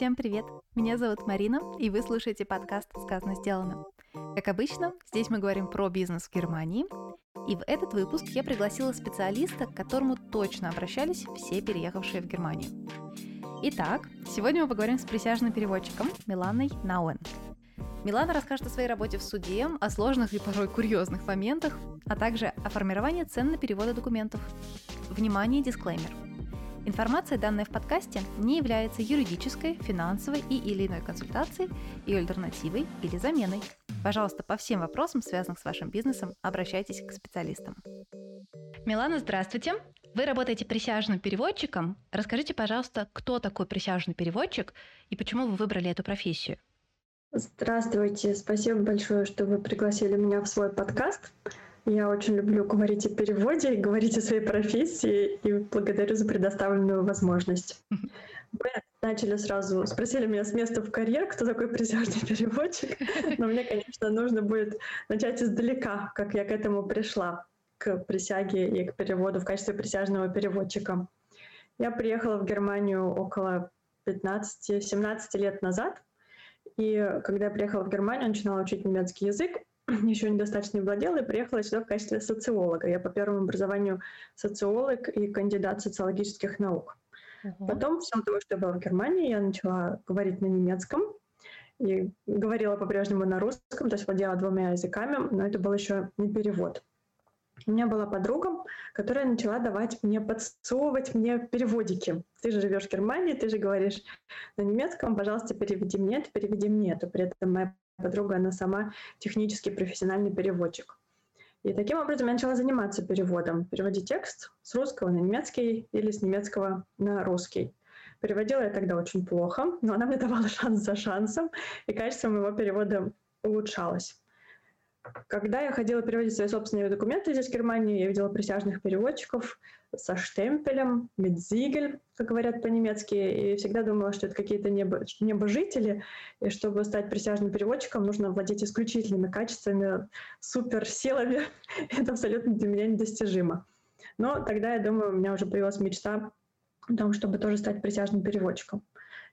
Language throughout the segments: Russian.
Всем привет! Меня зовут Марина, и вы слушаете подкаст «Сказано, сделано». Как обычно, здесь мы говорим про бизнес в Германии, и в этот выпуск я пригласила специалиста, к которому точно обращались все переехавшие в Германию. Итак, сегодня мы поговорим с присяжным переводчиком Миланой Науэн. Милана расскажет о своей работе в суде, о сложных и порой курьезных моментах, а также о формировании цен на переводы документов. Внимание, дисклеймер – Информация, данная в подкасте, не является юридической, финансовой и или иной консультацией, ее альтернативой или заменой. Пожалуйста, по всем вопросам, связанным с вашим бизнесом, обращайтесь к специалистам. Милана, здравствуйте. Вы работаете присяжным переводчиком. Расскажите, пожалуйста, кто такой присяжный переводчик и почему вы выбрали эту профессию? Здравствуйте. Спасибо большое, что вы пригласили меня в свой подкаст. Я очень люблю говорить о переводе, говорить о своей профессии, и благодарю за предоставленную возможность. Вы начали сразу, спросили меня с места в карьер, кто такой присяжный переводчик, но мне, конечно, нужно будет начать издалека, как я к этому пришла, к присяге и к переводу в качестве присяжного переводчика. Я приехала в Германию около 15-17 лет назад, и когда я приехала в Германию, начинала учить немецкий язык, еще недостаточно не владела и приехала сюда в качестве социолога. Я по первому образованию социолог и кандидат социологических наук. Uh-huh. Потом, в силу того, что я была в Германии, я начала говорить на немецком и говорила по-прежнему на русском, то есть владела двумя языками, но это был еще не перевод. У меня была подруга, которая начала давать мне, подсовывать мне переводики. Ты же живешь в Германии, ты же говоришь на немецком, пожалуйста, переведи мне это, переведи мне это. При этом моя подруга, она сама технический профессиональный переводчик. И таким образом я начала заниматься переводом, переводить текст с русского на немецкий или с немецкого на русский. Переводила я тогда очень плохо, но она мне давала шанс за шансом, и качество моего перевода улучшалось. Когда я ходила переводить свои собственные документы здесь, в Германии, я видела присяжных переводчиков со штемпелем, медзигель, как говорят по-немецки, и всегда думала, что это какие-то небо, небожители, и чтобы стать присяжным переводчиком, нужно владеть исключительными качествами, суперсилами. это абсолютно для меня недостижимо. Но тогда, я думаю, у меня уже появилась мечта о том, чтобы тоже стать присяжным переводчиком.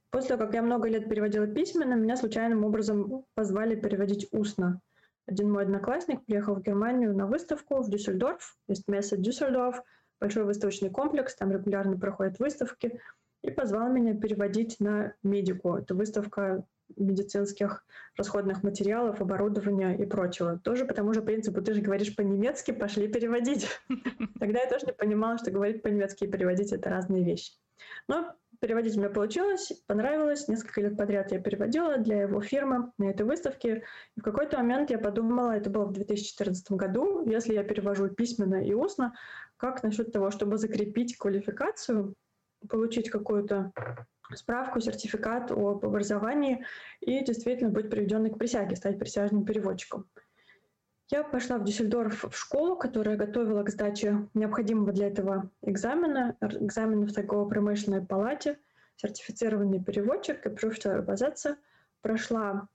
После того, как я много лет переводила письменно, меня случайным образом позвали переводить устно один мой одноклассник приехал в Германию на выставку в Дюссельдорф, есть место Дюссельдорф, большой выставочный комплекс, там регулярно проходят выставки, и позвал меня переводить на медику. Это выставка медицинских расходных материалов, оборудования и прочего. Тоже по тому же принципу, ты же говоришь по-немецки, пошли переводить. Тогда я тоже не понимала, что говорить по-немецки и переводить — это разные вещи. Но Переводить у меня получилось, понравилось. Несколько лет подряд я переводила для его фирмы на этой выставке. И в какой-то момент я подумала, это было в 2014 году, если я перевожу письменно и устно, как насчет того, чтобы закрепить квалификацию, получить какую-то справку, сертификат об образовании и действительно быть приведенной к присяге, стать присяжным переводчиком. Я пошла в Дюссельдорф в школу, которая готовила к сдаче необходимого для этого экзамена, экзамена в торгово-промышленной палате, сертифицированный переводчик, и профессор прошла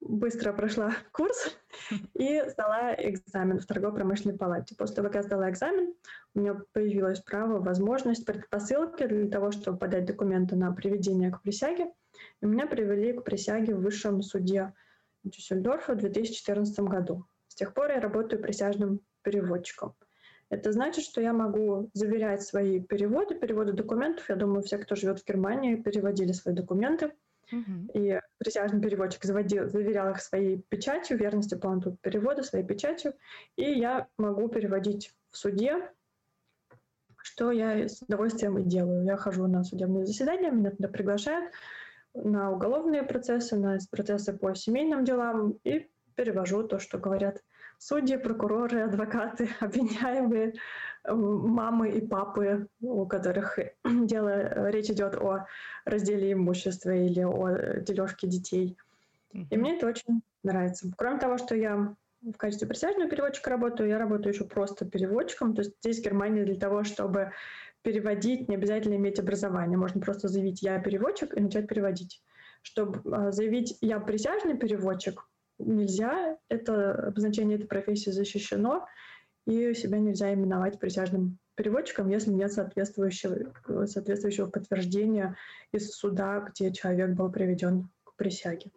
быстро прошла курс и сдала экзамен в торгово-промышленной палате. После того, как я сдала экзамен, у меня появилось право, возможность, предпосылки для того, чтобы подать документы на приведение к присяге. И меня привели к присяге в высшем суде Дюссельдорфа в 2014 году тех пор я работаю присяжным переводчиком. Это значит, что я могу заверять свои переводы, переводы документов. Я думаю, все, кто живет в Германии, переводили свои документы. И присяжный переводчик заводил, заверял их своей печатью, верностью полноту перевода, своей печатью. И я могу переводить в суде, что я с удовольствием и делаю. Я хожу на судебные заседания, меня туда приглашают на уголовные процессы, на процессы по семейным делам и перевожу то, что говорят судьи, прокуроры, адвокаты, обвиняемые, мамы и папы, у которых дело, речь идет о разделе имущества или о дележке детей. И мне это очень нравится. Кроме того, что я в качестве присяжного переводчика работаю, я работаю еще просто переводчиком. То есть здесь в Германии для того, чтобы переводить, не обязательно иметь образование. Можно просто заявить «я переводчик» и начать переводить. Чтобы а, заявить «я присяжный переводчик», нельзя, это обозначение этой профессии защищено, и себя нельзя именовать присяжным переводчиком, если нет соответствующего, соответствующего подтверждения из суда, где человек был приведен к присяге.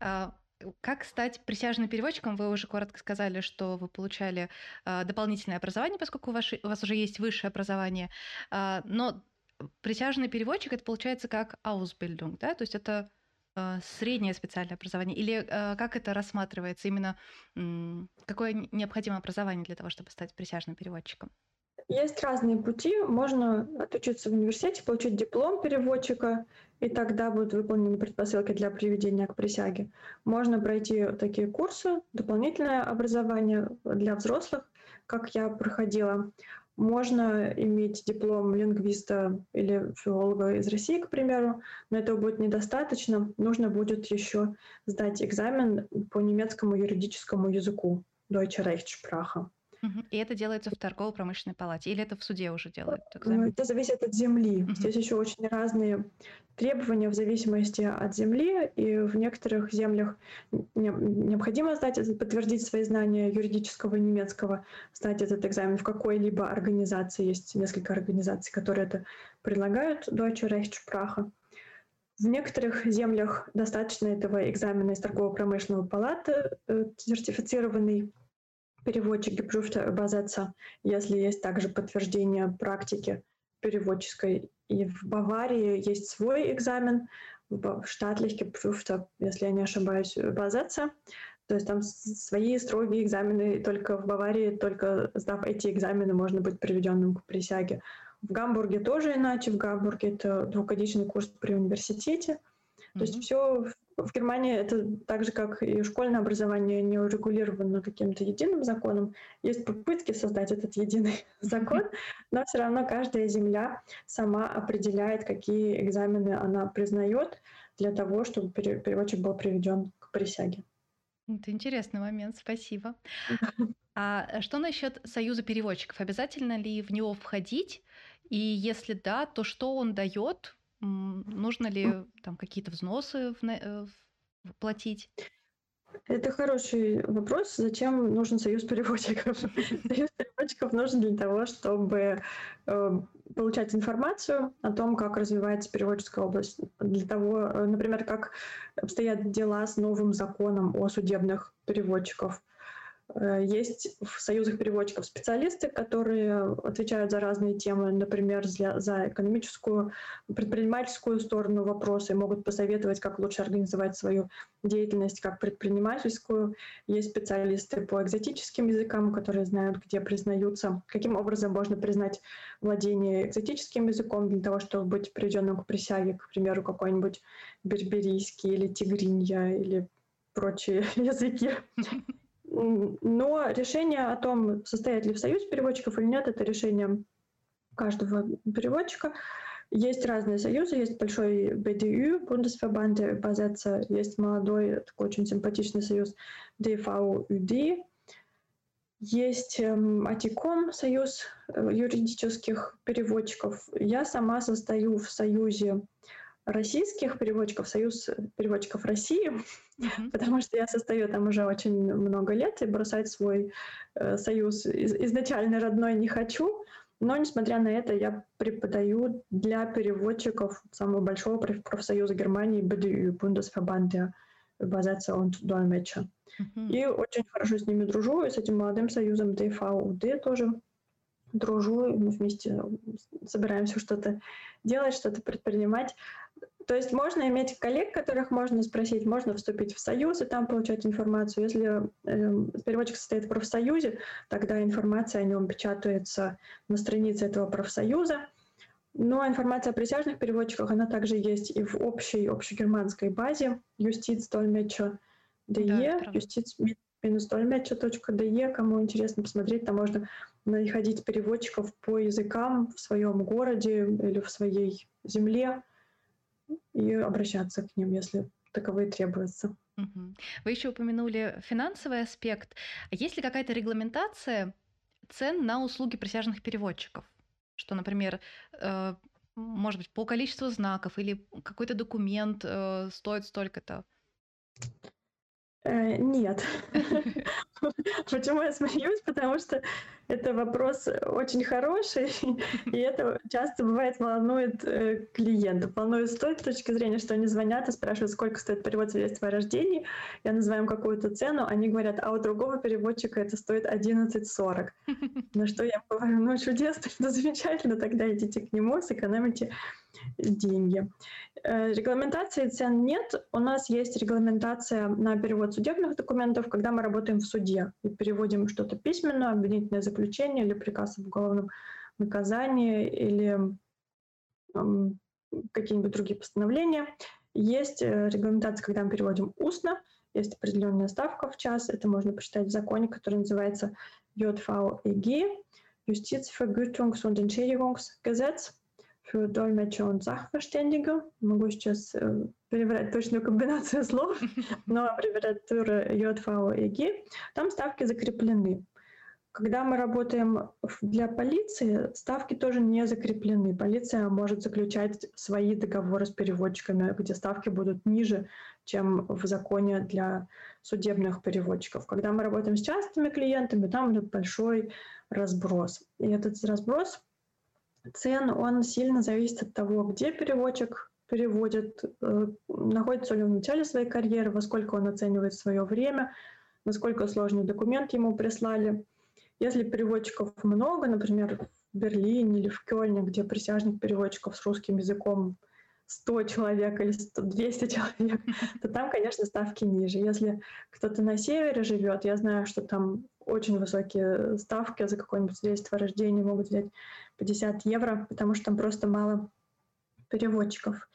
А, как стать присяжным переводчиком? Вы уже коротко сказали, что вы получали а, дополнительное образование, поскольку у вас, у вас уже есть высшее образование. А, но присяжный переводчик это получается как Ausbildung, да? То есть это среднее специальное образование? Или а, как это рассматривается? Именно какое необходимо образование для того, чтобы стать присяжным переводчиком? Есть разные пути. Можно отучиться в университете, получить диплом переводчика, и тогда будут выполнены предпосылки для приведения к присяге. Можно пройти такие курсы, дополнительное образование для взрослых, как я проходила. Можно иметь диплом лингвиста или филолога из России, к примеру, но этого будет недостаточно. Нужно будет еще сдать экзамен по немецкому юридическому языку Deutsche Rechtssprache. И это делается в торгово-промышленной палате? Или это в суде уже делают? Ну, это зависит от земли. Здесь еще очень разные требования в зависимости от земли, и в некоторых землях необходимо сдать, подтвердить свои знания юридического и немецкого, сдать этот экзамен в какой-либо организации. Есть несколько организаций, которые это предлагают, Deutsche Rechtssprache. В некоторых землях достаточно этого экзамена из торгово-промышленного палаты, э, сертифицированный переводчик geprüfter Übersetzer, если есть также подтверждение практики переводческой. И в Баварии есть свой экзамен, в штатлих geprüfter, если я не ошибаюсь, Übersetzer. То есть там свои строгие экзамены, и только в Баварии, только сдав эти экзамены, можно быть приведенным к присяге. В Гамбурге тоже иначе. В Гамбурге это двухгодичный курс при университете. Mm-hmm. То есть все в Германии это так же, как и школьное образование, не урегулировано каким-то единым законом. Есть попытки создать этот единый закон, но все равно каждая земля сама определяет, какие экзамены она признает для того, чтобы переводчик был приведен к присяге. Это интересный момент, спасибо. А что насчет Союза переводчиков? Обязательно ли в него входить? И если да, то что он дает Нужно ли там какие-то взносы э, платить? Это хороший вопрос. Зачем нужен союз переводчиков? Союз переводчиков нужен для того, чтобы э, получать информацию о том, как развивается переводческая область. Для того, э, например, как обстоят дела с новым законом о судебных переводчиков. Э, есть в союзах переводчиков специалисты, которые отвечают за разные темы, например, за, экономическую, предпринимательскую сторону вопроса и могут посоветовать, как лучше организовать свою деятельность как предпринимательскую. Есть специалисты по экзотическим языкам, которые знают, где признаются, каким образом можно признать владение экзотическим языком для того, чтобы быть приведенным к присяге, к примеру, какой-нибудь берберийский или тигринья или прочие языки. Но решение о том, состоять ли в союз переводчиков или нет, это решение каждого переводчика. Есть разные союзы, есть большой Bundesverband der Übersetzer, есть молодой, такой очень симпатичный союз DVUD, есть АТИКОМ, союз э, юридических переводчиков. Я сама состою в союзе российских переводчиков, Союз переводчиков России, mm-hmm. потому что я состою там уже очень много лет и бросать свой э, союз из, изначально родной не хочу. Но, несмотря на это, я преподаю для переводчиков самого большого профсоюза Германии BDU, Bundesverband der Übersetzer und Dolmetscher. Mm-hmm. И очень хорошо с ними дружу, и с этим молодым союзом DVUD тоже дружу, и мы вместе собираемся что-то делать, что-то предпринимать. То есть можно иметь коллег, которых можно спросить, можно вступить в союз и там получать информацию. Если э, переводчик состоит в профсоюзе, тогда информация о нем печатается на странице этого профсоюза. Но информация о присяжных переводчиках, она также есть и в общей, общегерманской базе юстиц Dolmetscher DE, да, юстиц dolmetscher.de, кому интересно посмотреть, там можно находить переводчиков по языкам в своем городе или в своей земле и обращаться к ним, если таковые требуются. Вы еще упомянули финансовый аспект. Есть ли какая-то регламентация цен на услуги присяжных переводчиков? Что, например, э, может быть, по количеству знаков или какой-то документ э, стоит столько-то? Э, нет. Почему я смеюсь? Потому что Это вопрос очень хороший, и это часто бывает волнует э, клиентов. Волнует с той точки зрения, что они звонят и спрашивают, сколько стоит перевод свидетельства о рождении. Я называю им какую-то цену, они говорят, а у другого переводчика это стоит 11,40. На что я говорю, ну чудесно, это замечательно, тогда идите к нему, сэкономите деньги. Э, регламентации цен нет. У нас есть регламентация на перевод судебных документов, когда мы работаем в суде и переводим что-то письменно, обвинительное заключение или приказ об уголовном наказании или какие-нибудь другие постановления. Есть э, регламентация, когда мы переводим устно, есть определенная ставка в час, это можно почитать в законе, который называется JVEG, Justizvergütungs- und Entschädigungsgesetz für Dolmetscher und Sachverständige. Могу сейчас э, переврать точную комбинацию слов, но аббревиатура ЙФОЭГ, там ставки закреплены. Когда мы работаем для полиции, ставки тоже не закреплены. Полиция может заключать свои договоры с переводчиками, где ставки будут ниже, чем в законе для судебных переводчиков. Когда мы работаем с частными клиентами, там идет большой разброс. И этот разброс цен, он сильно зависит от того, где переводчик переводит, э, находится ли он в начале своей карьеры, во сколько он оценивает свое время, насколько сложный документ ему прислали. Если переводчиков много, например, в Берлине или в Кёльне, где присяжных переводчиков с русским языком 100 человек или 100, 200 человек, то там, конечно, ставки ниже. Если кто-то на севере живет, я знаю, что там очень высокие ставки за какое-нибудь свидетельство о рождении могут взять 50 евро, потому что там просто мало переводчиков.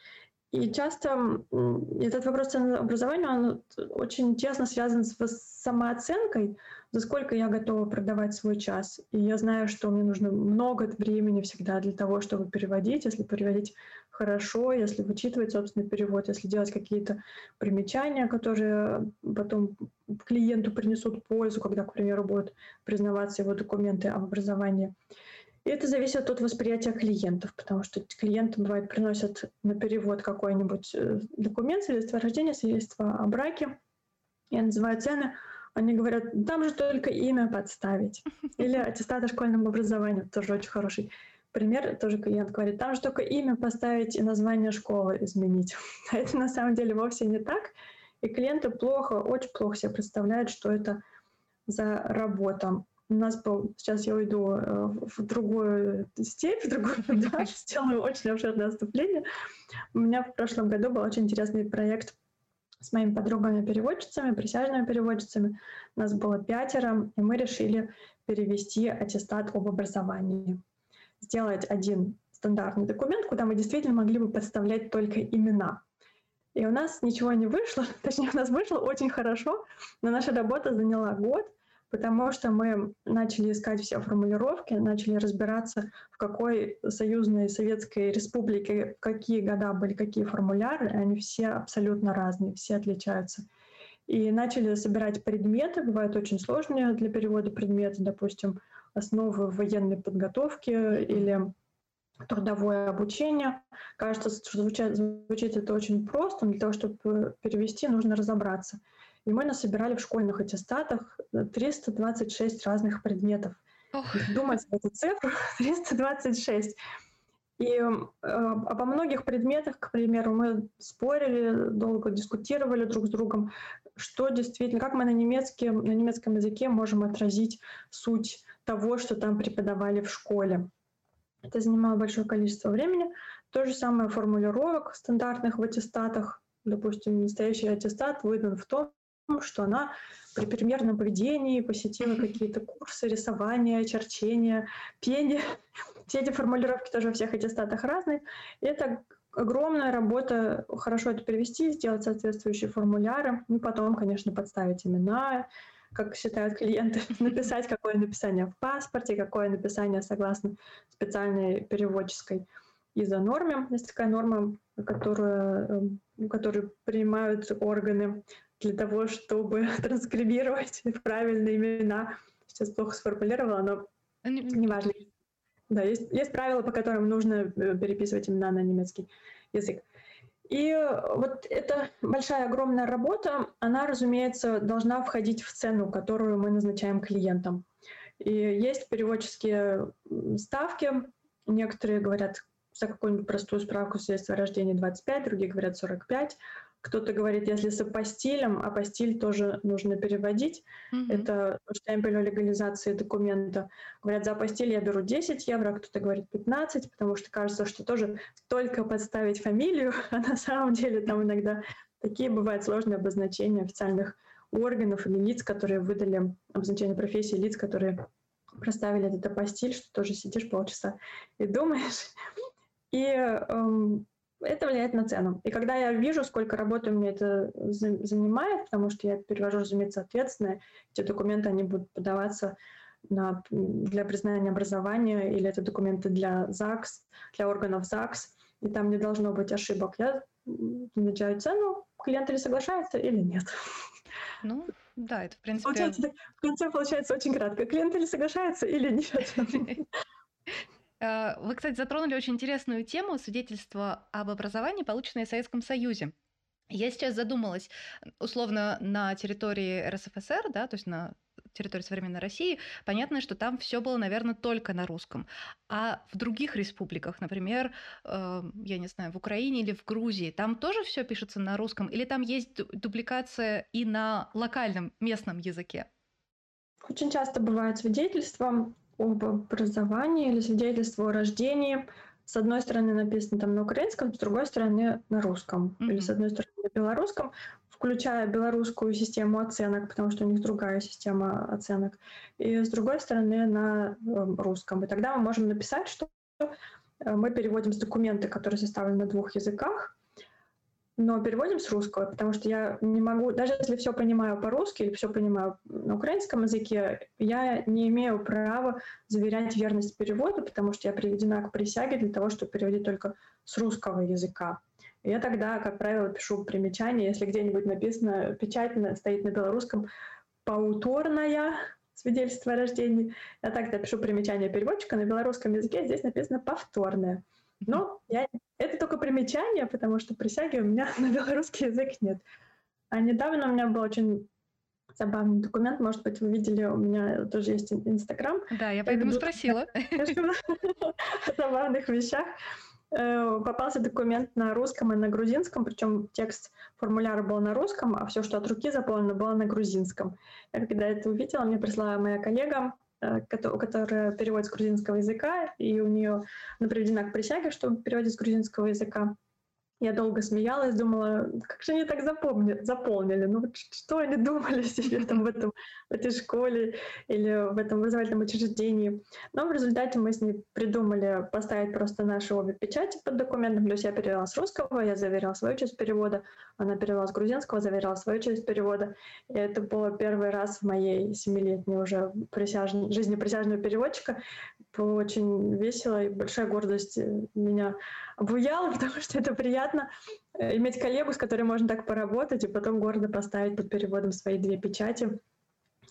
И часто этот вопрос образования, он очень тесно связан с самооценкой, за сколько я готова продавать свой час. И я знаю, что мне нужно много времени всегда для того, чтобы переводить, если переводить хорошо, если вычитывать собственный перевод, если делать какие-то примечания, которые потом клиенту принесут пользу, когда, к примеру, будут признаваться его документы об образовании. И это зависит от восприятия клиентов, потому что клиенты, бывает, приносят на перевод какой-нибудь э, документ, свидетельство о рождении, свидетельство о браке. Я называю цены, они говорят, там же только имя подставить. Или аттестат о школьном образовании, тоже очень хороший пример. Тоже клиент говорит, там же только имя поставить и название школы изменить. А это на самом деле вовсе не так. И клиенты плохо, очень плохо себе представляют, что это за работа у нас был, сейчас я уйду э, в другую степь, в другую дальше, сделаю очень обширное отступление. У меня в прошлом году был очень интересный проект с моими подругами-переводчицами, присяжными переводчицами. У нас было пятеро, и мы решили перевести аттестат об образовании. Сделать один стандартный документ, куда мы действительно могли бы подставлять только имена. И у нас ничего не вышло, точнее, у нас вышло очень хорошо, но наша работа заняла год — потому что мы начали искать все формулировки, начали разбираться, в какой союзной советской республике какие года были какие формуляры, они все абсолютно разные, все отличаются. И начали собирать предметы, бывают очень сложные для перевода предметы, допустим, основы военной подготовки или трудовое обучение. Кажется, что звучит, звучит это очень просто, но для того, чтобы перевести, нужно разобраться. И мы насобирали в школьных аттестатах 326 разных предметов. Думать эту цифру 326. И э, обо многих предметах, к примеру, мы спорили, долго дискутировали друг с другом, что действительно, как мы на, немецком, на немецком языке можем отразить суть того, что там преподавали в школе. Это занимало большое количество времени. То же самое формулировок стандартных в аттестатах. Допустим, настоящий аттестат выдан в том, что она при примерном поведении посетила какие-то курсы рисования, черчения, пения. Все эти формулировки тоже во всех аттестатах разные. И это огромная работа, хорошо это перевести, сделать соответствующие формуляры, и потом, конечно, подставить имена, как считают клиенты, написать, какое написание в паспорте, какое написание согласно специальной переводческой изонорме. Есть такая норма, которую, эм, которую принимают органы для того, чтобы транскрибировать правильные имена. Сейчас плохо сформулировала, но неважно. Да, есть, есть правила, по которым нужно э, переписывать имена на немецкий язык. И вот эта большая, огромная работа, она, разумеется, должна входить в цену, которую мы назначаем клиентам. И есть переводческие ставки. Некоторые говорят за какую-нибудь простую справку свидетельства о рождении 25, другие говорят 45. Кто-то говорит, если с апостилем, апостиль тоже нужно переводить. Mm-hmm. Это штемпель о легализации документа. Говорят, за апостиль я беру 10 евро, а кто-то говорит 15, потому что кажется, что тоже только подставить фамилию, а на самом деле там иногда такие бывают сложные обозначения официальных органов или лиц, которые выдали обозначение профессии, лиц, которые проставили этот апостиль, что тоже сидишь полчаса и думаешь. И эм, это влияет на цену. И когда я вижу, сколько работы мне это занимает, потому что я перевожу, разумеется, ответственное, эти документы, они будут подаваться на, для признания образования, или это документы для ЗАГС, для органов ЗАГС, и там не должно быть ошибок. Я назначаю цену, клиент или соглашается, или нет. Ну, да, это в принципе... Получается, в конце получается очень кратко. Клиент или соглашается, или нет. Э, вы, кстати, затронули очень интересную тему свидетельства об образовании, полученное в Советском Союзе. Я сейчас задумалась, условно, на территории РСФСР, да, то есть на территории современной России, понятно, что там все было, наверное, только на русском. А в других республиках, например, э, я не знаю, в Украине или в Грузии, там тоже все пишется на русском, или там есть дубликация и на локальном местном языке? Очень часто бывает свидетельства об образовании или свидетельство о рождении. С одной стороны написано там на украинском, с другой стороны на русском. Mm-hmm. Или с одной стороны на белорусском, включая белорусскую систему оценок, потому что у них другая система оценок. И с другой стороны на эм, русском. И тогда мы можем написать, что э, мы переводим с документы, которые составлены на двух языках, но переводим с русского, потому что я не могу, даже если все понимаю по-русски или все понимаю на украинском языке, я не имею права заверять верность перевода, потому что я приведена к присяге для того, чтобы переводить только с русского языка. Я тогда, как правило, пишу примечание, если где-нибудь написано, печать стоит на белорусском «пауторная», свидетельство о рождении, я тогда пишу примечание переводчика на белорусском языке, здесь написано «повторное». Но я, это только примечание, потому что присяги у меня на белорусский язык нет. А недавно у меня был очень забавный документ. Может быть, вы видели, у меня тоже есть Инстаграм. Да, я поэтому я спросила. О забавных вещах. Э, попался документ на русском и на грузинском, причем текст формуляра был на русском, а все, что от руки заполнено, было на грузинском. Я когда это увидела, мне прислала моя коллега которая переводит с грузинского языка, и у нее она приведена к присяге, чтобы переводить с грузинского языка. Я долго смеялась, думала, как же они так запомни, заполнили, ну что они думали себе там в, этом, в этой школе или в этом образовательном учреждении. Но в результате мы с ней придумали поставить просто наши обе печати под документом, то есть я перевела с русского, я заверяла свою часть перевода, она перевела с грузинского, заверяла свою часть перевода. И это было первый раз в моей семилетней уже присяж... жизни присяжного переводчика. Было очень весело, и большая гордость меня обуяла, потому что это приятно э, иметь коллегу, с которой можно так поработать, и потом гордо поставить под переводом свои две печати.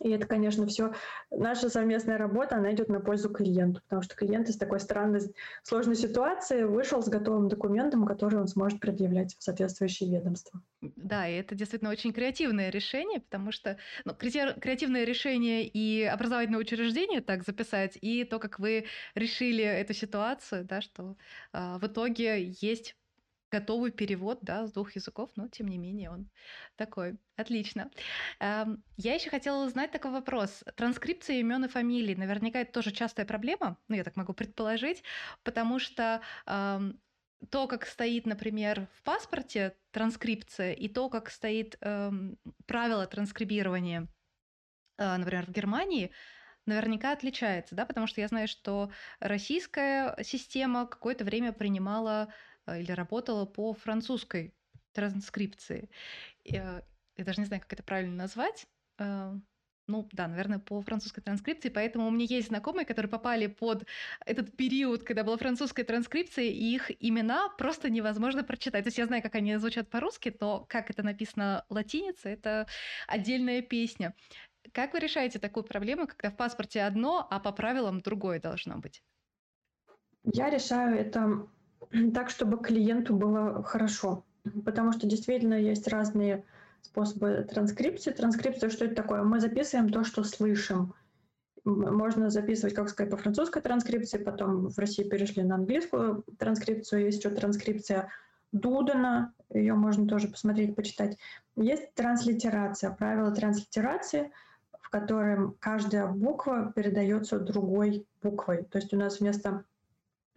И это, конечно, все наша совместная работа, она идет на пользу клиенту, потому что клиент из такой странной, сложной ситуации вышел с готовым документом, который он сможет предъявлять в соответствующее ведомство. Да, и это действительно очень креативное решение, потому что ну, креативное решение и образовательное учреждение так записать, и то, как вы решили эту ситуацию, да, что э, в итоге есть готовый перевод, да, с двух языков, но тем не менее он такой. Отлично. Эм, я еще хотела узнать такой вопрос. Транскрипция имен и фамилий, наверняка это тоже частая проблема, ну, я так могу предположить, потому что эм, то, как стоит, например, в паспорте транскрипция, и то, как стоит эм, правило транскрибирования, э, например, в Германии, наверняка отличается, да, потому что я знаю, что российская система какое-то время принимала или работала по французской транскрипции. Э, я даже не знаю, как это правильно назвать. Э, ну да, наверное, по французской транскрипции, поэтому у меня есть знакомые, которые попали под этот период, когда была французская транскрипция, и их имена просто невозможно прочитать. То есть я знаю, как они звучат по-русски, но как это написано латиницей, это отдельная песня. Как вы решаете такую проблему, когда в паспорте одно, а по правилам другое должно быть? Я решаю это так, чтобы клиенту было хорошо. Потому что действительно есть разные способы транскрипции. Транскрипция, что это такое? Мы записываем то, что слышим. можно записывать, как сказать, по французской транскрипции, потом в России перешли на английскую транскрипцию, есть еще транскрипция Дудена, ее можно тоже посмотреть, почитать. Есть транслитерация, правила транслитерации, в котором каждая буква передается другой буквой. То есть у нас вместо,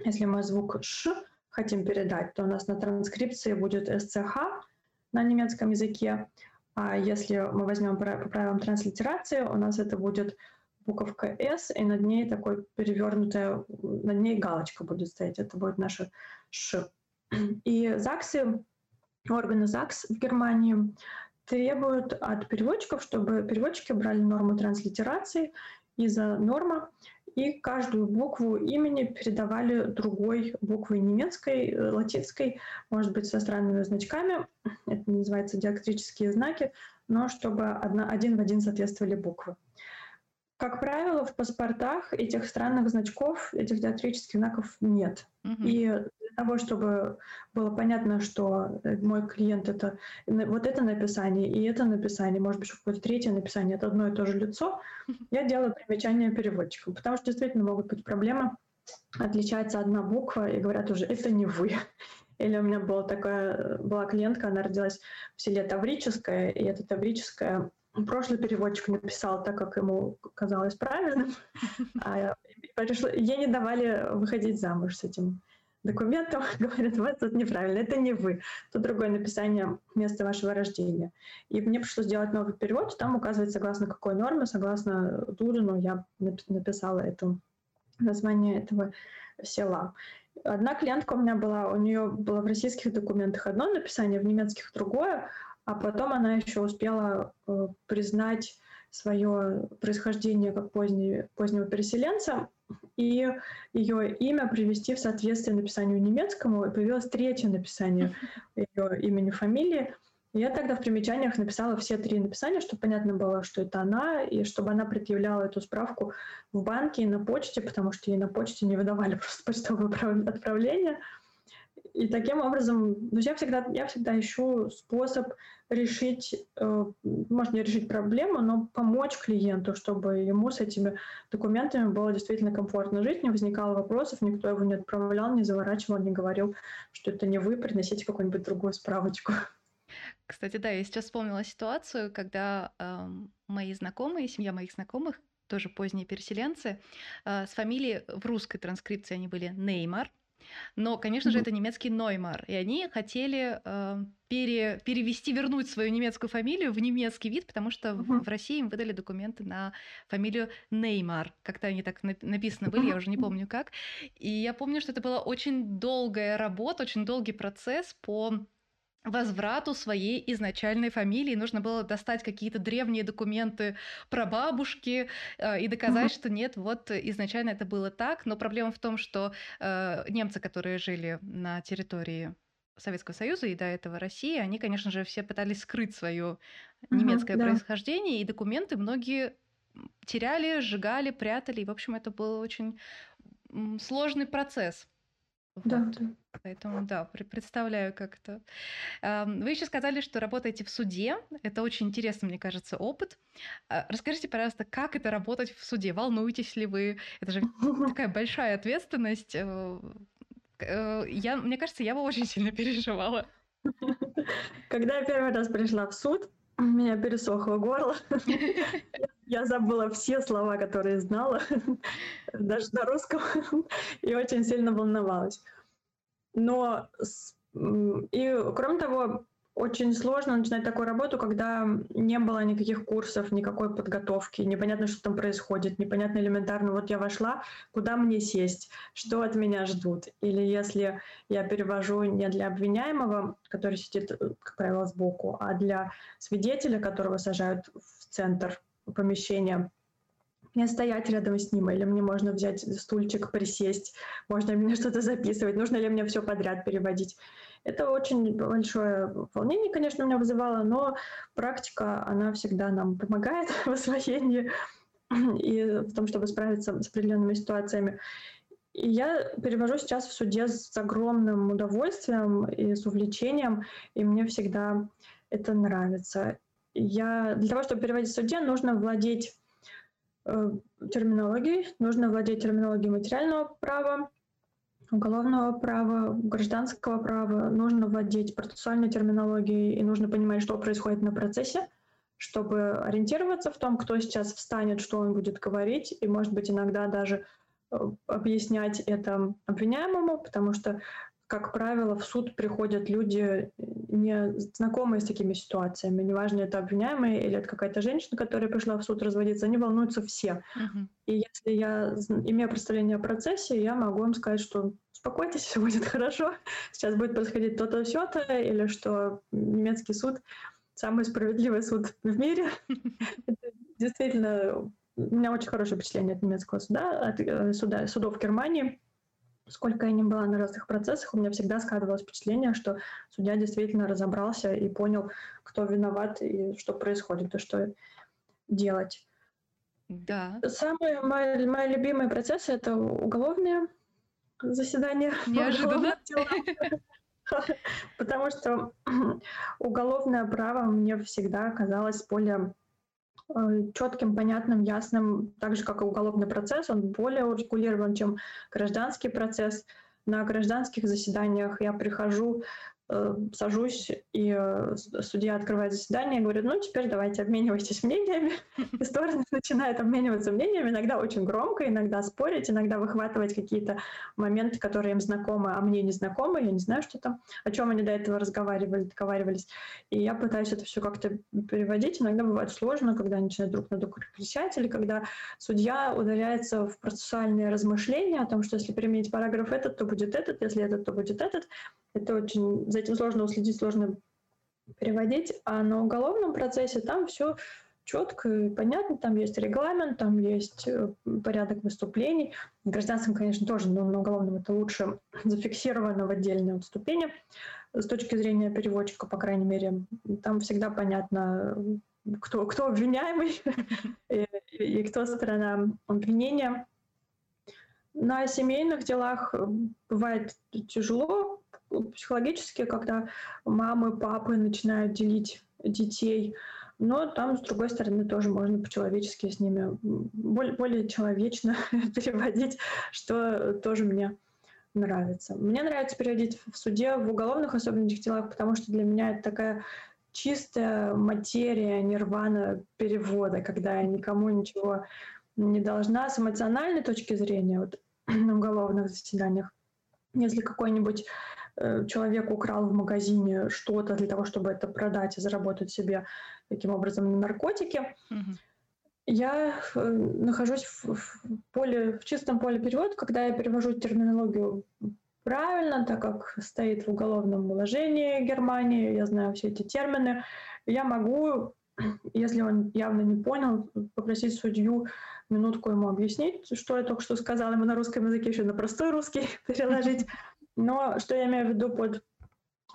если мы звук «ш» хотим передать, то у нас на транскрипции будет «сцх» на немецком языке, а если мы возьмем по правилам транслитерации, у нас это будет буковка «С», и над ней такой перевернутая, над ней галочка будет стоять. Это будет наше «Ш». И ЗАГСы, органы ЗАГС в Германии требуют от переводчиков, чтобы переводчики брали норму транслитерации из-за норма и каждую букву имени передавали другой буквой немецкой, э, латинской, может быть, со странными значками. Это называется диактрические знаки, но чтобы одна, один в один соответствовали буквы. Как правило, в паспортах этих странных значков, этих диатрических знаков нет. Угу. И для того, чтобы было понятно, что э, мой клиент это вот это написание и это написание, может быть, какое-то третье написание, это одно и то же лицо, я делаю примечание переводчикам, потому что действительно могут быть проблемы. Отличается одна буква и говорят уже, это не вы. Или у меня была такая, была клиентка, она родилась в селе Таврическое, и это Таврическое прошлый переводчик написал так, как ему казалось правильным, а ей не давали выходить замуж с этим документом, говорят, вот тут неправильно, это не вы, тут другое написание места вашего рождения. И мне пришлось сделать новый перевод, там указывать, согласно какой норме, согласно Дурину, я написала это название этого села. Одна клиентка у меня была, у нее было в российских документах одно написание, в немецких другое, а потом она еще успела э, признать свое происхождение как позднее, позднего переселенца и ее имя привести в соответствие написанию немецкому. И появилось третье написание ее имени, фамилии. И я тогда в примечаниях написала все три написания, чтобы понятно было, что это она, и чтобы она предъявляла эту справку в банке и на почте, потому что ей на почте не выдавали просто почтовое отправление. И таким образом, ну, я всегда, я всегда ищу способ решить, э, может не решить проблему, но помочь клиенту, чтобы ему с этими документами было действительно комфортно жить, не возникало вопросов, никто его не отправлял, не заворачивал, не говорил, что это не вы, приносите какую-нибудь другую справочку. Кстати, да, я сейчас вспомнила ситуацию, когда э, мои знакомые, семья моих знакомых, тоже поздние переселенцы, э, с фамилией в русской транскрипции они были Неймар, но, конечно же, это немецкий Ноймар. И они хотели э, пере, перевести, вернуть свою немецкую фамилию в немецкий вид, потому что в, в России им выдали документы на фамилию Неймар. Как-то они так написаны были, я уже не помню как. И я помню, что это была очень долгая работа, очень долгий процесс по возврату своей изначальной фамилии. Нужно было достать какие-то древние документы про бабушки э, и доказать, mm-hmm. что нет, вот изначально это было так. Но проблема в том, что э, немцы, которые жили на территории Советского Союза и до этого России, они, конечно же, все пытались скрыть свое немецкое mm-hmm, происхождение, да. и документы многие теряли, сжигали, прятали. И, в общем, это был очень сложный процесс. Да, вот. да. Поэтому, да, представляю как это. Вы еще сказали, что работаете в суде. Это очень интересный, мне кажется, опыт. А, расскажите, пожалуйста, как это работать в суде? Волнуетесь ли вы? Это же такая большая ответственность. Э, э, я, мне кажется, я бы очень сильно переживала. Когда я первый раз пришла в суд, у меня пересохло горло. Я забыла все слова, которые знала, даже на русском, и очень сильно волновалась. Но и кроме того, очень сложно начинать такую работу, когда не было никаких курсов, никакой подготовки, непонятно, что там происходит, непонятно элементарно, вот я вошла, куда мне сесть, что от меня ждут. Или если я перевожу не для обвиняемого, который сидит, как правило, сбоку, а для свидетеля, которого сажают в центр помещения, мне стоять рядом с ним, или мне можно взять стульчик, присесть, можно мне что-то записывать, нужно ли мне все подряд переводить. Это очень большое волнение, конечно, меня вызывало, но практика, она всегда нам помогает в освоении и в том, чтобы справиться с определенными ситуациями. И я перевожу сейчас в суде с огромным удовольствием и с увлечением, и мне всегда это нравится. Я, для того, чтобы переводить в суде, нужно владеть терминологией. Нужно владеть терминологией материального права, уголовного права, гражданского права. Нужно владеть процессуальной терминологией и нужно понимать, что происходит на процессе, чтобы ориентироваться в том, кто сейчас встанет, что он будет говорить, и, может быть, иногда даже э, объяснять это обвиняемому, потому что как правило, в суд приходят люди, не знакомые с такими ситуациями. Неважно, это обвиняемые или это какая-то женщина, которая пришла в суд разводиться, они волнуются все. Uh-huh. И если я имею представление о процессе, я могу им сказать, что успокойтесь, все будет хорошо, сейчас будет происходить то-то, все-то, или что немецкий суд самый справедливый суд в мире. Действительно, у меня очень хорошее впечатление от немецкого суда, от э, суда, судов Германии сколько я не была на разных процессах, у меня всегда складывалось впечатление, что судья действительно разобрался и понял, кто виноват и что происходит, и что делать. Да. Самые мои, мои любимые процессы это уголовные заседания. Неожиданно. Потому что уголовное право мне всегда казалось более четким, понятным, ясным, так же, как и уголовный процесс, он более урегулирован, чем гражданский процесс. На гражданских заседаниях я прихожу Э, сажусь, и э, судья открывает заседание и говорит, ну, теперь давайте обменивайтесь мнениями. И стороны начинают обмениваться мнениями, иногда очень громко, иногда спорить, иногда выхватывать какие-то моменты, которые им знакомы, а мне не знакомы, я не знаю, что там, о чем они до этого разговаривали, договаривались. И я пытаюсь это все как-то переводить. Иногда бывает сложно, когда они начинают друг на друга кричать, или когда судья удаляется в процессуальные размышления о том, что если применить параграф этот, то будет этот, если этот, то будет этот. Это очень, за этим сложно уследить, сложно переводить. А на уголовном процессе там все четко и понятно, там есть регламент, там есть э, порядок выступлений. В конечно, тоже, но на уголовном это лучше зафиксировано в отдельном выступлении. С точки зрения переводчика, по крайней мере, там всегда понятно, кто, кто обвиняемый и, и кто сторона обвинения. На семейных делах бывает тяжело, психологически, когда мамы, папы начинают делить детей, но там, с другой стороны, тоже можно по-человечески с ними более, более человечно переводить, что тоже мне нравится. Мне нравится переводить в суде в уголовных особенных делах, потому что для меня это такая чистая материя нирвана перевода, когда я никому ничего не должна с эмоциональной точки зрения вот, на уголовных заседаниях. Если какой-нибудь человек украл в магазине что-то для того, чтобы это продать и заработать себе таким образом на наркотики. Mm-hmm. Я э, нахожусь в, в поле, в чистом поле перевода, когда я перевожу терминологию правильно, так как стоит в уголовном уложении Германии, я знаю все эти термины, я могу, если он явно не понял, попросить судью минутку ему объяснить, что я только что сказала, ему на русском языке еще на простой русский переложить. Но что я имею в виду под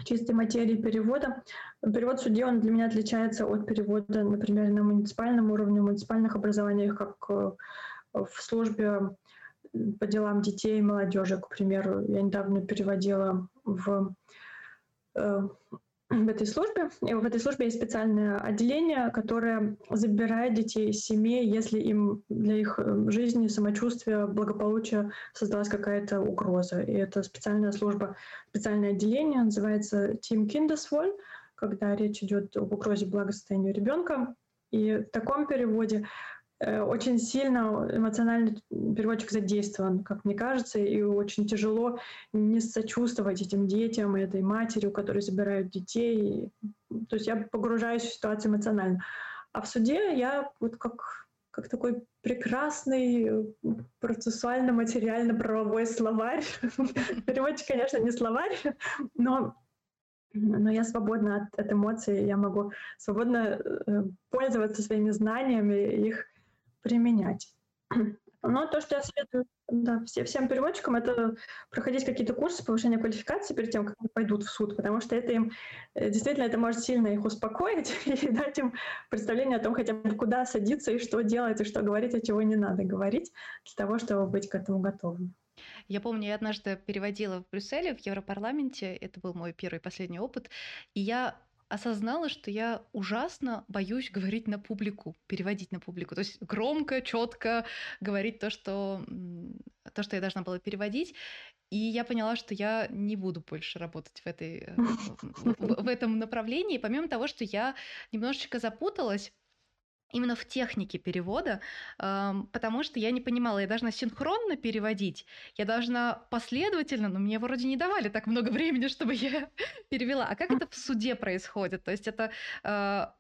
чистой материей перевода? Перевод судьи, он для меня отличается от перевода, например, на муниципальном уровне, в муниципальных образованиях, как э, в службе по делам детей и молодежи, к примеру. Я недавно переводила в э, в этой службе. И в этой службе есть специальное отделение, которое забирает детей из семьи, если им для их э, жизни, самочувствия, благополучия создалась какая-то угроза. И это специальная служба, специальное отделение, называется Team Kindeswohl, когда речь идет об угрозе благосостоянию ребенка. И в таком переводе очень сильно эмоциональный переводчик задействован, как мне кажется, и очень тяжело не сочувствовать этим детям и этой матери, у которой забирают детей. То есть я погружаюсь в ситуацию эмоционально. А в суде я вот как, как такой прекрасный процессуально-материально-правовой словарь. Переводчик, конечно, не словарь, но но я свободна от, от эмоций, я могу свободно э, пользоваться своими знаниями, их применять. Но то, что я советую да, все, всем переводчикам, это проходить какие-то курсы повышения квалификации перед тем, как они пойдут в суд, потому что это им э, действительно это может сильно их успокоить и дать им представление о том, хотя бы куда садиться и что делать, и что говорить, а чего не надо говорить, для того, чтобы быть к этому готовым. Я помню, я однажды переводила в Брюсселе, в Европарламенте, это был мой первый и последний опыт, и я осознала, что я ужасно боюсь говорить на публику, переводить на публику. То есть громко, четко говорить то, что, то, что я должна была переводить. И я поняла, что я не буду больше работать в, этой, э, в, в этом направлении. Помимо того, что я немножечко запуталась, именно в технике перевода, потому что я не понимала, я должна синхронно переводить, я должна последовательно, но мне вроде не давали так много времени, чтобы я перевела. А как это в суде происходит? То есть это а,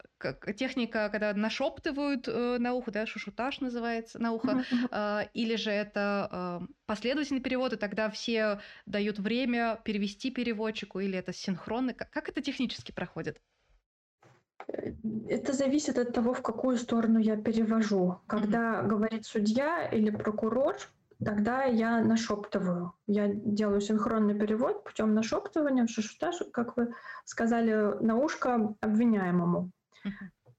техника, когда нашептывают э, на ухо, да, шушутаж называется, на ухо, а, или же это последовательный перевод, и тогда все дают время перевести переводчику, или это синхронно? Как это технически проходит? Это зависит от того, в какую сторону я перевожу. Когда mm-hmm. говорит судья или прокурор, тогда я нашептываю. Я делаю синхронный перевод путем нашептывания, шашутаж, как вы сказали, на ушко обвиняемому. Mm-hmm.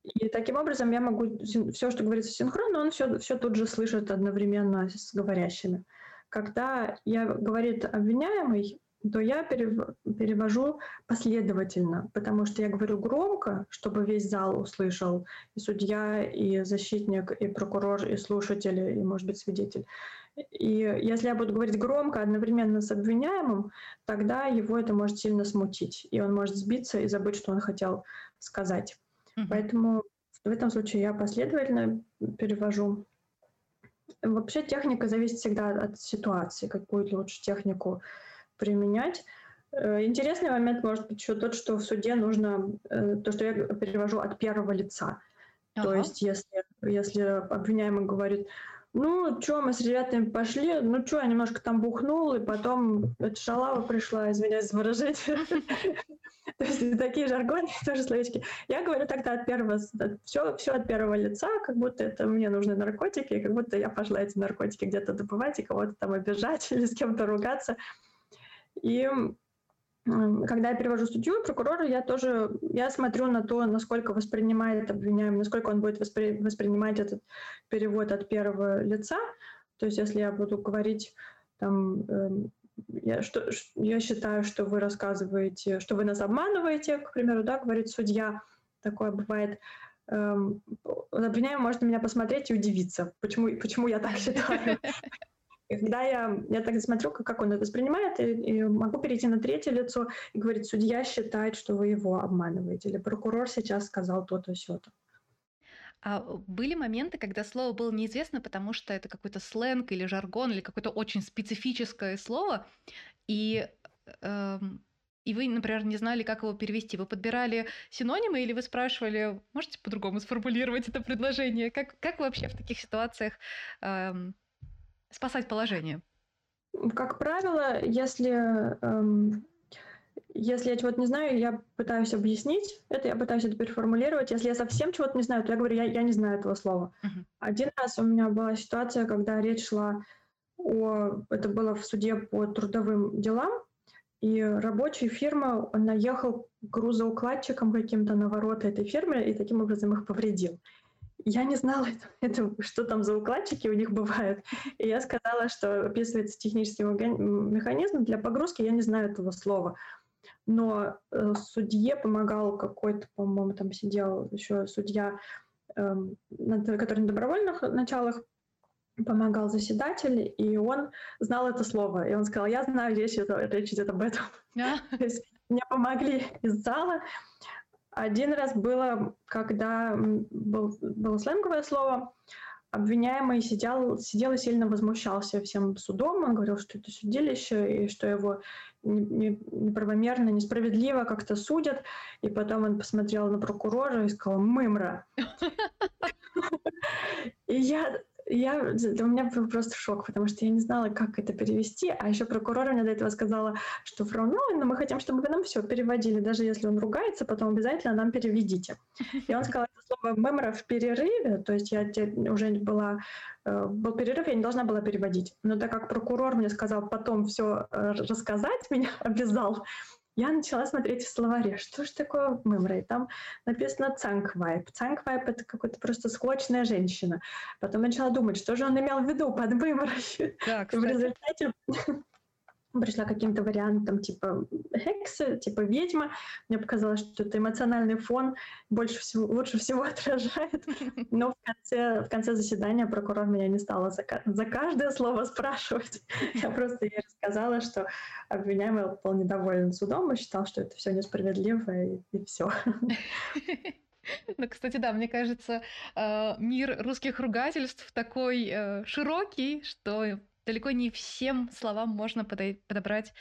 И таким образом я могу все, что говорится синхронно, он все, все тут же слышит одновременно с говорящими. Когда я говорит обвиняемый, то я перевожу последовательно, потому что я говорю громко, чтобы весь зал услышал, и судья, и защитник, и прокурор, и слушатель, и, может быть, свидетель. И если я буду говорить громко одновременно с обвиняемым, тогда его это может сильно смутить, и он может сбиться и забыть, что он хотел сказать. Mm-hmm. Поэтому в этом случае я последовательно перевожу. Вообще техника зависит всегда от ситуации, какую лучше технику применять. Э, интересный момент может быть еще тот, что в суде нужно э, то, что я перевожу от первого лица. Ага. То есть если, если обвиняемый говорит, ну, что, мы с ребятами пошли, ну, что, я немножко там бухнул, и потом эта шалава пришла, извиняюсь за выражение. То есть такие жаргоны, тоже словечки. Я говорю тогда от первого, все, все от первого лица, как будто это мне нужны наркотики, как будто я пошла эти наркотики где-то добывать и кого-то там обижать или с кем-то ругаться. И когда я перевожу судью прокурора, я тоже я смотрю на то, насколько воспринимает обвиняемый, насколько он будет воспри, воспринимать этот перевод от первого лица. То есть если я буду говорить там, э, я, что, я считаю, что вы рассказываете, что вы нас обманываете, к примеру, да, говорит судья, такое бывает. Эм, обвиняемый может на меня посмотреть и удивиться, почему, почему я так считаю. Когда я, я так смотрю, как, как он это воспринимает, и, и могу перейти на третье лицо и говорить, судья считает, что вы его обманываете, или прокурор сейчас сказал то-то, все-то. А были моменты, когда слово было неизвестно, потому что это какой-то сленг или жаргон, или какое-то очень специфическое слово, и, э, и вы, например, не знали, как его перевести. Вы подбирали синонимы или вы спрашивали, можете по-другому сформулировать это предложение? Как, как вообще в таких ситуациях э, спасать положение? Как правило, если, эм, если я чего-то не знаю, я пытаюсь объяснить это, я пытаюсь это переформулировать. Если я совсем чего-то не знаю, то я говорю, я, я не знаю этого слова. Uh-huh. Один раз у меня была ситуация, когда речь шла о... Это было в суде по трудовым делам, и рабочий фирма, он наехал грузоукладчиком каким-то на ворота этой фирмы и таким образом их повредил. Я не знала, это, что там за укладчики у них бывают. И я сказала, что описывается технический механизм для погрузки, я не знаю этого слова. Но э, судье помогал какой-то, по-моему, там сидел еще судья, э, который на добровольных началах помогал заседатель, и он знал это слово. И он сказал, я знаю, речь, речь идет об этом. Yeah. То есть мне помогли из зала. Один раз было, когда был, было сленговое слово, обвиняемый сидел, сидел и сильно возмущался всем судом. Он говорил, что это судилище, и что его неправомерно, несправедливо как-то судят. И потом он посмотрел на прокурора и сказал «мымра». И я я, у меня был просто шок, потому что я не знала, как это перевести, а еще прокурор мне до этого сказала, что фрау Нолан, мы хотим, чтобы вы нам все переводили, даже если он ругается, потом обязательно нам переведите. И он сказал это слово «мемора» в перерыве, то есть я уже была, э, был перерыв, я не должна была переводить. Но так как прокурор мне сказал потом все э, рассказать, меня обязал, я начала смотреть в словаре, что же такое мымра, там написано цанквайп. Цанквайп — это какая-то просто склочная женщина. Потом начала думать, что же он имел в виду под мымрой. Да, в результате пришла каким-то вариантом типа хексы, типа ведьма. Мне показалось, что это эмоциональный фон больше всего, лучше всего отражает. Но в конце, в конце заседания прокурор меня не стала за, за каждое слово спрашивать. Я просто ей рассказала, что обвиняемый был недоволен судом и считал, что это все несправедливо, и, и все. Ну, кстати, да, мне кажется, э, мир русских ругательств такой э, широкий, что далеко не всем словам можно подобрать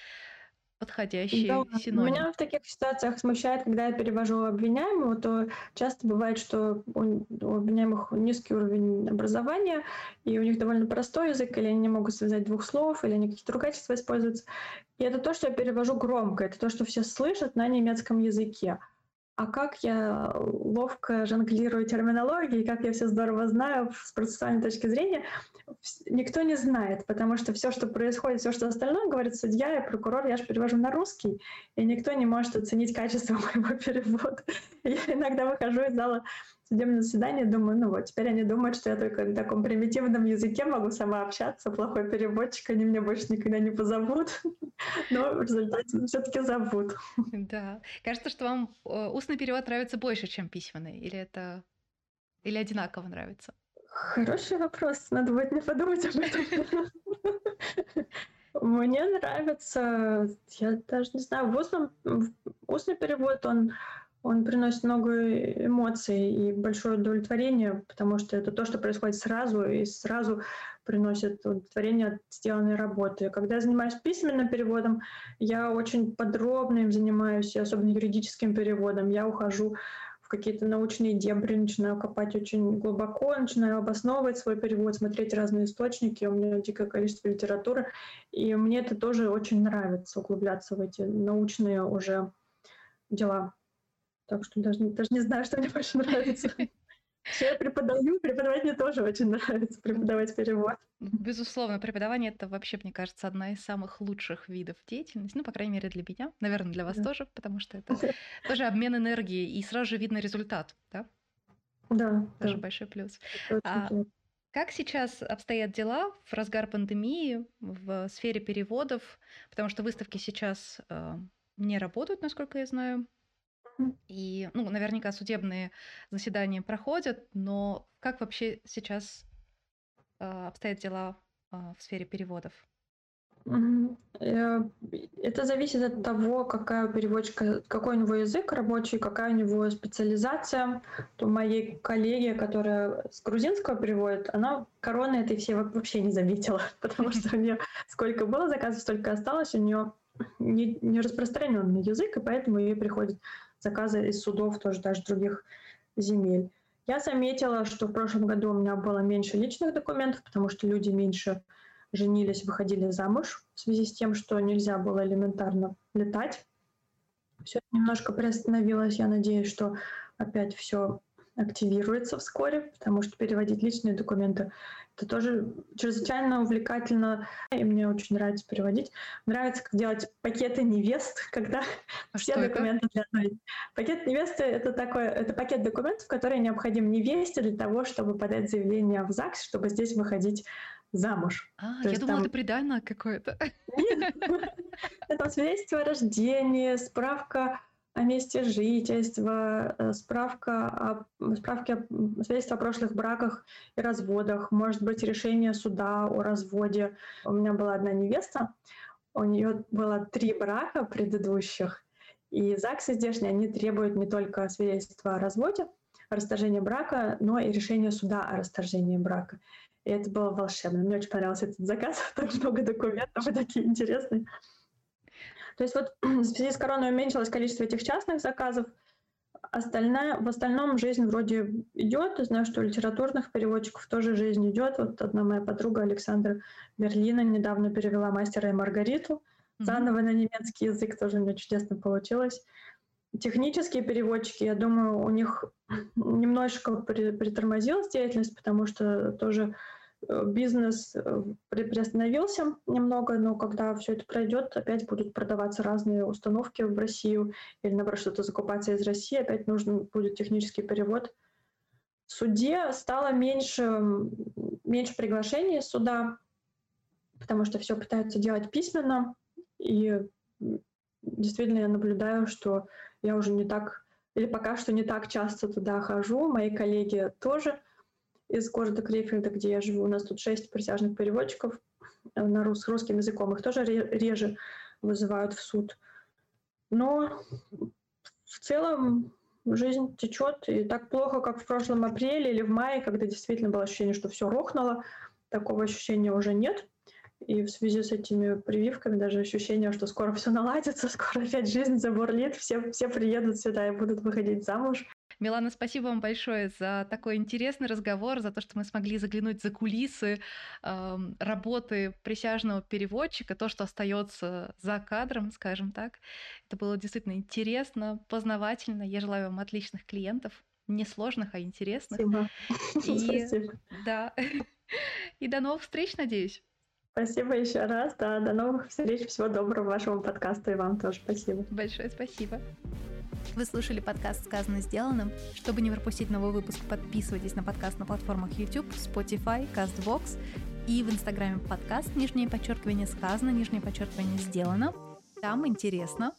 подходящий да, синоним. Меня в таких ситуациях смущает, когда я перевожу обвиняемого, то часто бывает, что у, у обвиняемых низкий уровень образования, и у них довольно простой язык, или они не могут связать двух слов, или они какие-то ругательства используют. И это то, что я перевожу громко, это то, что все слышат на немецком языке а как я ловко жонглирую терминологией, как я все здорово знаю с процессуальной точки зрения, никто не знает, потому что все, что происходит, все, что остальное, говорит судья и прокурор, я же перевожу на русский, и никто не может оценить качество моего перевода. Я иногда выхожу из зала судебное заседание, думаю, ну вот, теперь они думают, что я только на таком примитивном языке могу сама общаться, плохой переводчик, они меня больше никогда не позовут, но в результате все-таки зовут. Да. Кажется, что вам э, устный перевод нравится больше, чем письменный, или это или одинаково нравится? Хороший вопрос, надо будет мне подумать об этом. Мне нравится, я даже не знаю, в устном, устный перевод, он он приносит много эмоций и большое удовлетворение, потому что это то, что происходит сразу, и сразу приносит удовлетворение от сделанной работы. Когда я занимаюсь письменным переводом, я очень подробно им занимаюсь, особенно юридическим переводом. Я ухожу в какие-то научные дебри, начинаю копать очень глубоко, начинаю обосновывать свой перевод, смотреть разные источники, у меня дикое количество литературы, и мне это тоже очень нравится, углубляться в эти научные уже дела. Так что даже, даже не знаю, что мне больше нравится. Я преподаю, преподавать мне тоже очень нравится, преподавать перевод. Безусловно, преподавание это вообще, мне кажется, одна из самых лучших видов деятельности, ну, по крайней мере, для меня, наверное, для вас да. тоже, потому что это тоже обмен энергией, и сразу же видно результат, да? Да. Тоже да. большой плюс. А, как сейчас обстоят дела в разгар пандемии в сфере переводов? Потому что выставки сейчас э, не работают, насколько я знаю. И, ну, наверняка судебные заседания проходят, но как вообще сейчас э, обстоят дела э, в сфере переводов? Э, это зависит от того, какая у переводчика, какой у него язык рабочий, какая у него специализация. То моей коллеге, которая с грузинского переводит, она короны этой все вообще не заметила, потому что у нее сколько было заказов, столько осталось, у нее не, не распространенный язык, и поэтому ей приходит заказы из судов тоже даже других земель. Я заметила, что в прошлом году у меня было меньше личных документов, потому что люди меньше женились, выходили замуж в связи с тем, что нельзя было элементарно летать. Все немножко приостановилось. Я надеюсь, что опять все активируется вскоре, потому что переводить личные документы это тоже чрезвычайно увлекательно, и мне очень нравится переводить. Нравится как делать пакеты невест, когда а все документы это? для одной. Пакет невесты — это такой, это пакет документов, который необходим невесте для того, чтобы подать заявление в ЗАГС, чтобы здесь выходить замуж. А, я думала, там... это приданное какое-то. Нет, это свидетельство о рождении, справка о месте жительства, э, справка о, справки о свидетельство о прошлых браках и разводах, может быть, решение суда о разводе. У меня была одна невеста, у нее было три брака предыдущих, и ЗАГСы здешние, они требуют не только свидетельства о разводе, о расторжении брака, но и решение суда о расторжении брака. И это было волшебно. Мне очень понравился этот заказ. Так много документов и такие интересные. То есть вот в связи с короной уменьшилось количество этих частных заказов, остальная, в остальном жизнь вроде идет. Я знаю, что у литературных переводчиков тоже жизнь идет. Вот одна моя подруга Александра Берлина недавно перевела «Мастера и Маргариту» mm-hmm. заново на немецкий язык, тоже у меня чудесно получилось. Технические переводчики, я думаю, у них немножко притормозилась деятельность, потому что тоже бизнес э, приостановился немного, но когда все это пройдет, опять будут продаваться разные установки в Россию или, наоборот, что-то закупаться из России, опять нужен будет технический перевод. В суде стало меньше, меньше приглашений суда, потому что все пытаются делать письменно, И действительно я наблюдаю, что я уже не так, или пока что не так часто туда хожу. Мои коллеги тоже из города Крефельда, где я живу. У нас тут шесть присяжных переводчиков э, на рус, русским языком. Их тоже реже вызывают в суд. Но в целом жизнь течет, и так плохо, как в прошлом апреле или в мае, когда действительно было ощущение, что все рухнуло, такого ощущения уже нет. И в связи с этими прививками даже ощущение, что скоро все наладится, скоро опять жизнь забурлит, все, все приедут сюда и будут выходить замуж. Милана, спасибо вам большое за такой интересный разговор, за то, что мы смогли заглянуть за кулисы э, работы присяжного переводчика, то, что остается за кадром, скажем так. Это было действительно интересно, познавательно. Я желаю вам отличных клиентов, не сложных, а интересных. Спасибо. И, спасибо. Да. И до новых встреч, надеюсь. Спасибо еще раз. Да, до новых встреч. Всего доброго вашему подкасту и вам тоже спасибо. Большое спасибо. Вы слушали подкаст «Сказано сделанным». Чтобы не пропустить новый выпуск, подписывайтесь на подкаст на платформах YouTube, Spotify, CastBox и в Инстаграме подкаст «Нижнее подчеркивание сказано», «Нижнее подчеркивание сделано». Там интересно.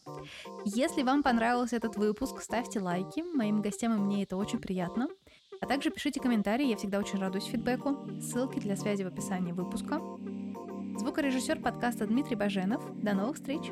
Если вам понравился этот выпуск, ставьте лайки. Моим гостям и мне это очень приятно. А также пишите комментарии, я всегда очень радуюсь фидбэку. Ссылки для связи в описании выпуска. Звукорежиссер подкаста Дмитрий Баженов. До новых встреч!